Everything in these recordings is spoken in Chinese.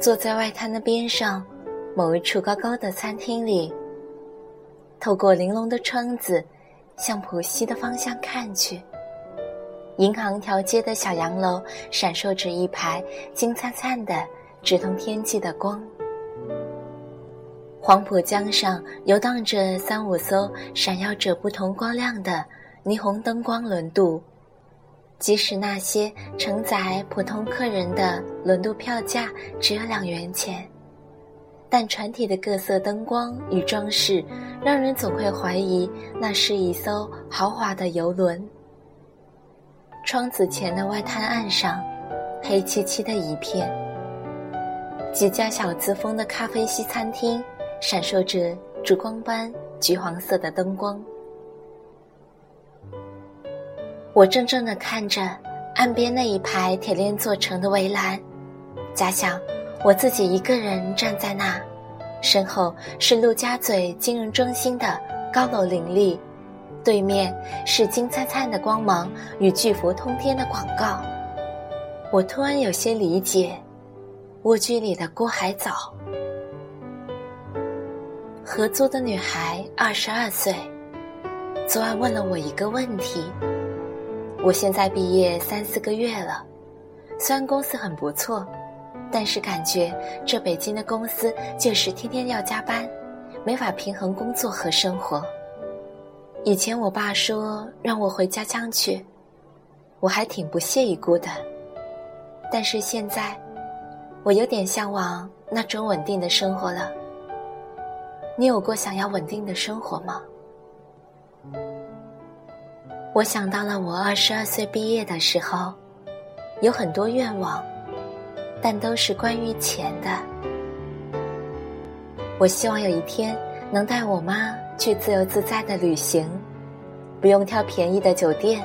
坐在外滩的边上，某一处高高的餐厅里，透过玲珑的窗子，向浦西的方向看去。银行条街的小洋楼闪烁着一排金灿灿的、直通天际的光。黄浦江上游荡着三五艘闪耀着不同光亮的霓虹灯光轮渡，即使那些承载普通客人的轮渡票价只有两元钱，但船体的各色灯光与装饰，让人总会怀疑那是一艘豪华的游轮。窗子前的外滩岸上，黑漆漆的一片。几家小资风的咖啡西餐厅，闪烁着烛光般橘黄色的灯光。我怔怔地看着岸边那一排铁链做成的围栏，假想我自己一个人站在那，身后是陆家嘴金融中心的高楼林立。对面是金灿灿的光芒与巨幅通天的广告，我突然有些理解，蜗居里的郭海藻。合租的女孩二十二岁，昨晚问了我一个问题。我现在毕业三四个月了，虽然公司很不错，但是感觉这北京的公司就是天天要加班，没法平衡工作和生活。以前我爸说让我回家乡去，我还挺不屑一顾的。但是现在，我有点向往那种稳定的生活了。你有过想要稳定的生活吗？我想到了我二十二岁毕业的时候，有很多愿望，但都是关于钱的。我希望有一天能带我妈。去自由自在的旅行，不用挑便宜的酒店，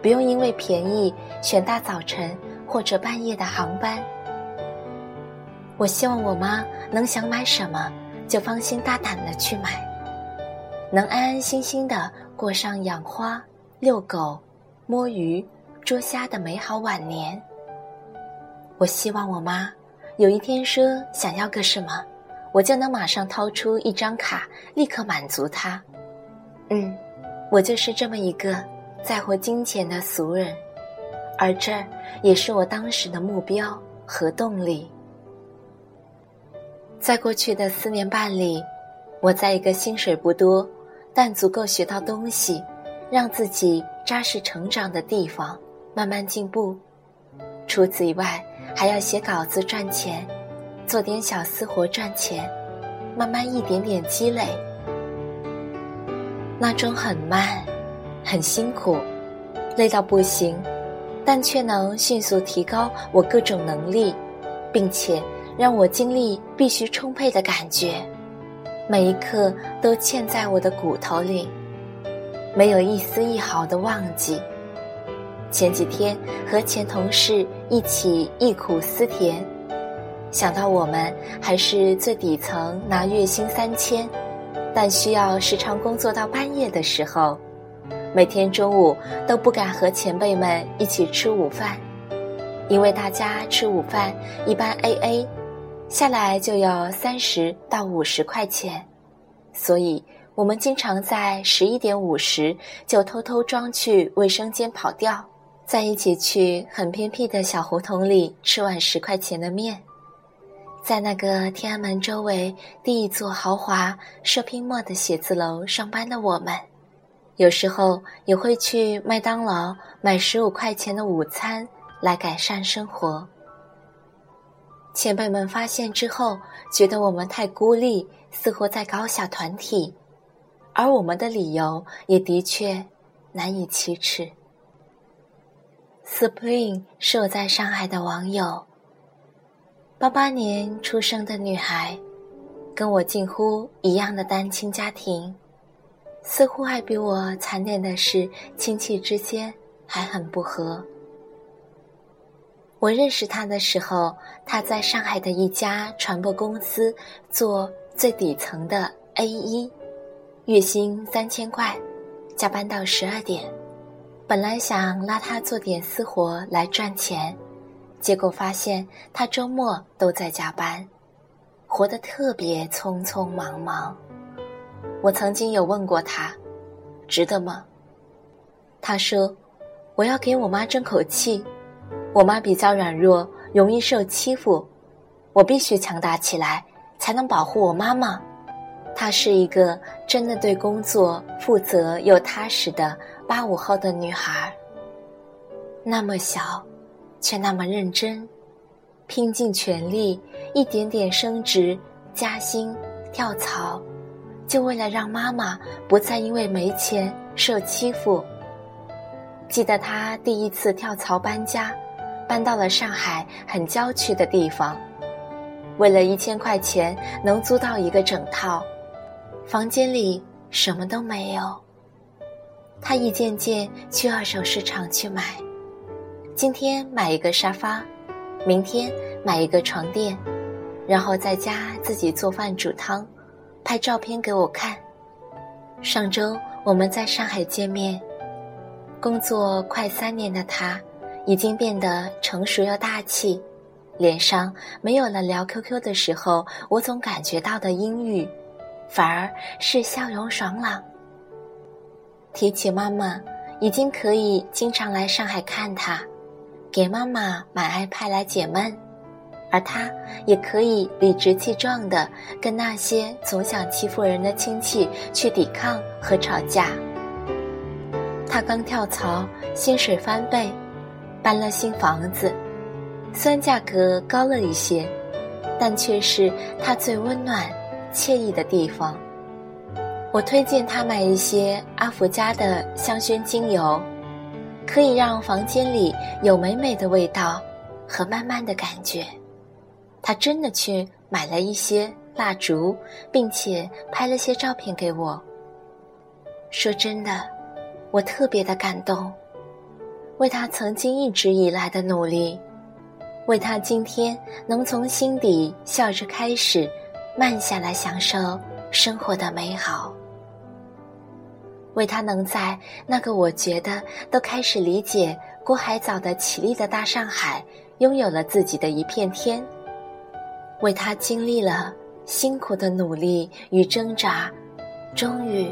不用因为便宜选大早晨或者半夜的航班。我希望我妈能想买什么就放心大胆的去买，能安安心心的过上养花、遛狗、摸鱼、捉虾的美好晚年。我希望我妈有一天说想要个什么。我就能马上掏出一张卡，立刻满足她。嗯，我就是这么一个在乎金钱的俗人，而这也是我当时的目标和动力。在过去的四年半里，我在一个薪水不多，但足够学到东西，让自己扎实成长的地方慢慢进步。除此以外，还要写稿子赚钱。做点小私活赚钱，慢慢一点点积累，那种很慢，很辛苦，累到不行，但却能迅速提高我各种能力，并且让我精力必须充沛的感觉，每一刻都嵌在我的骨头里，没有一丝一毫的忘记。前几天和前同事一起忆苦思甜。想到我们还是最底层，拿月薪三千，但需要时常工作到半夜的时候，每天中午都不敢和前辈们一起吃午饭，因为大家吃午饭一般 A A，下来就要三十到五十块钱，所以我们经常在十一点五十就偷偷装去卫生间跑掉，再一起去很偏僻的小胡同里吃碗十块钱的面。在那个天安门周围第一座豪华 shopping mall 的写字楼上班的我们，有时候也会去麦当劳买十五块钱的午餐来改善生活。前辈们发现之后，觉得我们太孤立，似乎在搞小团体，而我们的理由也的确难以启齿。Spring 是我在上海的网友。八八年出生的女孩，跟我近乎一样的单亲家庭，似乎还比我惨点的是亲戚之间还很不和。我认识他的时候，他在上海的一家传播公司做最底层的 A 一，月薪三千块，加班到十二点。本来想拉他做点私活来赚钱，结果发现他周末都在加班，活得特别匆匆忙忙。我曾经有问过他，值得吗？他说：“我要给我妈争口气，我妈比较软弱，容易受欺负，我必须强大起来，才能保护我妈妈。”她是一个真的对工作负责又踏实的八五后的女孩。那么小，却那么认真，拼尽全力，一点点升职加薪、跳槽，就为了让妈妈不再因为没钱受欺负。记得她第一次跳槽搬家，搬到了上海很郊区的地方，为了一千块钱能租到一个整套。房间里什么都没有，他一件件去二手市场去买，今天买一个沙发，明天买一个床垫，然后在家自己做饭煮汤，拍照片给我看。上周我们在上海见面，工作快三年的他，已经变得成熟又大气，脸上没有了聊 QQ 的时候我总感觉到的阴郁。反而是笑容爽朗。提起妈妈，已经可以经常来上海看她，给妈妈买 iPad 来解闷，而他也可以理直气壮的跟那些总想欺负人的亲戚去抵抗和吵架。他刚跳槽，薪水翻倍，搬了新房子，虽然价格高了一些，但却是他最温暖。惬意的地方，我推荐他买一些阿福家的香薰精油，可以让房间里有美美的味道和慢慢的感觉。他真的去买了一些蜡烛，并且拍了些照片给我。说真的，我特别的感动，为他曾经一直以来的努力，为他今天能从心底笑着开始。慢下来，享受生活的美好。为他能在那个我觉得都开始理解郭海藻的绮丽的大上海，拥有了自己的一片天。为他经历了辛苦的努力与挣扎，终于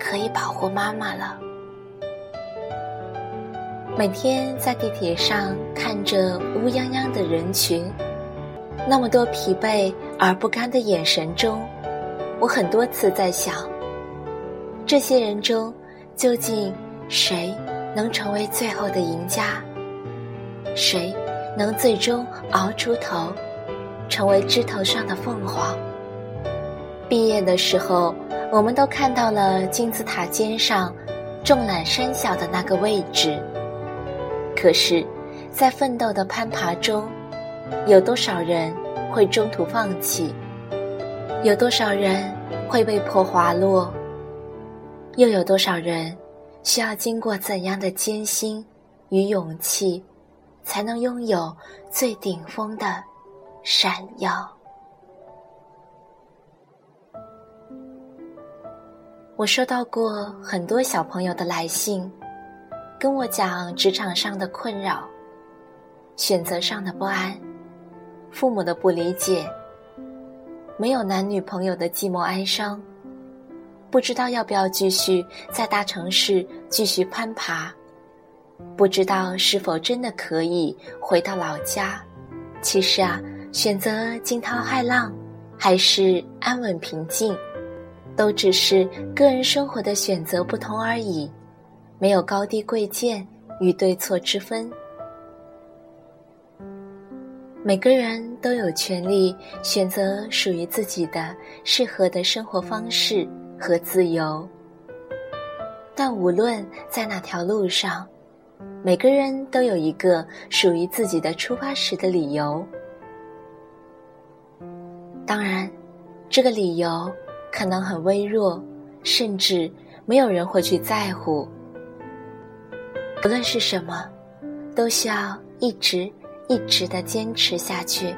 可以保护妈妈了。每天在地铁上看着乌泱泱的人群。那么多疲惫而不甘的眼神中，我很多次在想：这些人中，究竟谁能成为最后的赢家？谁能最终熬出头，成为枝头上的凤凰？毕业的时候，我们都看到了金字塔尖上众览山小的那个位置。可是，在奋斗的攀爬中，有多少人会中途放弃？有多少人会被迫滑落？又有多少人需要经过怎样的艰辛与勇气，才能拥有最顶峰的闪耀？我收到过很多小朋友的来信，跟我讲职场上的困扰，选择上的不安。父母的不理解，没有男女朋友的寂寞哀伤，不知道要不要继续在大城市继续攀爬，不知道是否真的可以回到老家。其实啊，选择惊涛骇浪，还是安稳平静，都只是个人生活的选择不同而已，没有高低贵贱与对错之分。每个人都有权利选择属于自己的适合的生活方式和自由，但无论在哪条路上，每个人都有一个属于自己的出发时的理由。当然，这个理由可能很微弱，甚至没有人会去在乎。不论是什么，都需要一直。一直的坚持下去，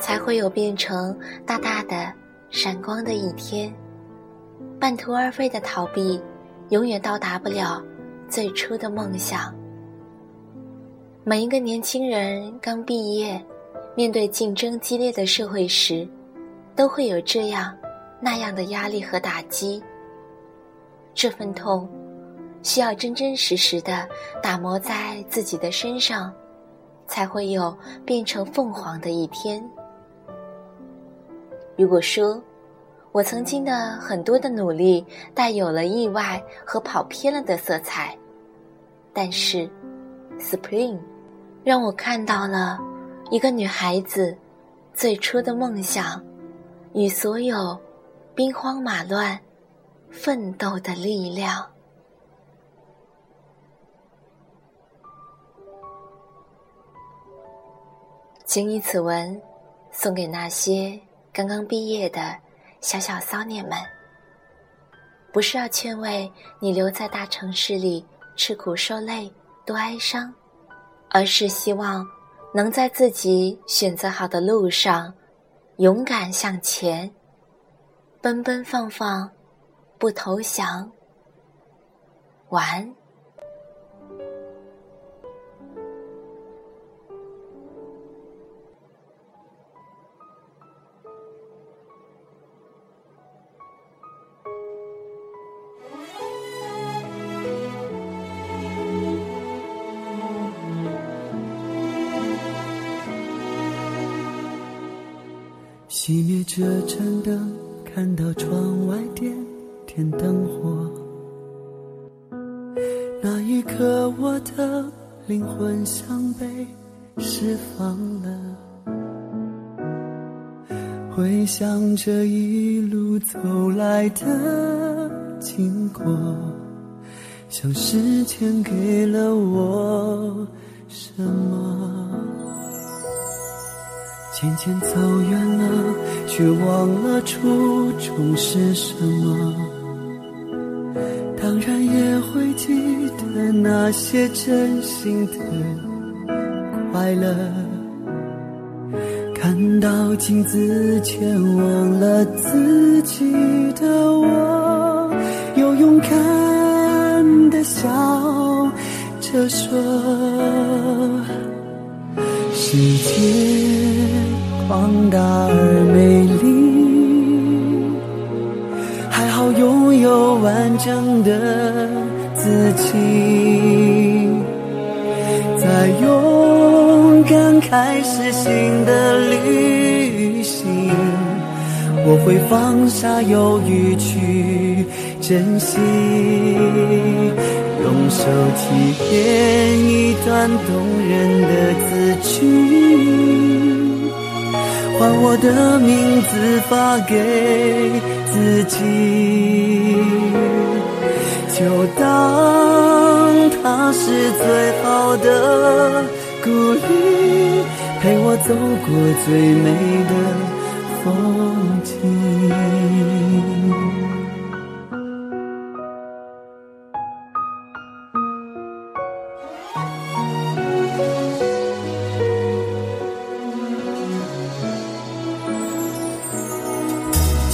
才会有变成大大的、闪光的一天。半途而废的逃避，永远到达不了最初的梦想。每一个年轻人刚毕业，面对竞争激烈的社会时，都会有这样那样的压力和打击。这份痛，需要真真实实的打磨在自己的身上，才会有变成凤凰的一天。如果说，我曾经的很多的努力带有了意外和跑偏了的色彩，但是，Spring。让我看到了一个女孩子最初的梦想，与所有兵荒马乱奋斗的力量。请以此文送给那些刚刚毕业的小小骚年们，不是要劝慰你留在大城市里吃苦受累多哀伤。而是希望能在自己选择好的路上勇敢向前，奔奔放放，不投降。晚安。熄灭这盏灯，看到窗外点点灯火。那一刻，我的灵魂像被释放了。回想这一路走来的经过，像时间给了我什么？渐渐走远了，却忘了初衷是什么。当然也会记得那些真心的快乐。看到镜子前忘了自己的我，又勇敢的笑着说：世界。广大而美丽，还好拥有完整的自己，在勇敢开始新的旅行。我会放下犹豫去珍惜，用手提炼一段动人的字句。换我的名字发给自己，就当它是最好的鼓励，陪我走过最美的风景。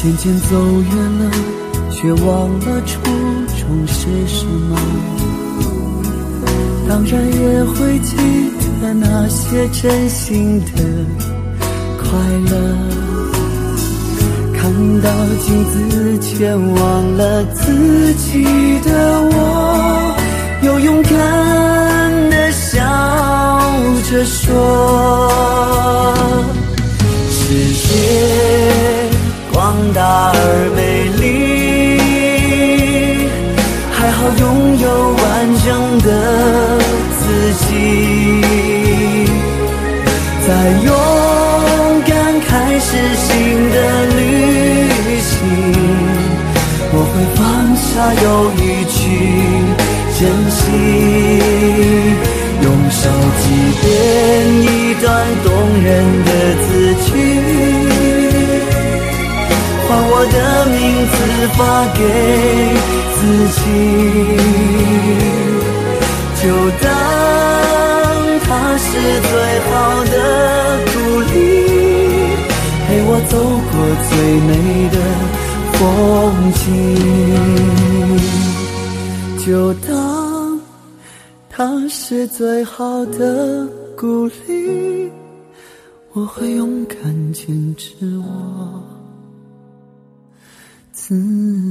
渐渐走远了，却忘了初衷是什么。当然也会记得那些真心的快乐。看到镜子前忘了自己的我，又勇敢的笑着说：世界。大而美丽，还好拥有完整的自己，在勇敢开始新的旅行，我会放下犹豫去珍惜，用手机编一段动人的字句。我的名字发给自己，就当它是最好的鼓励，陪我走过最美的风景。就当它是最好的鼓励。我会勇敢坚持我自。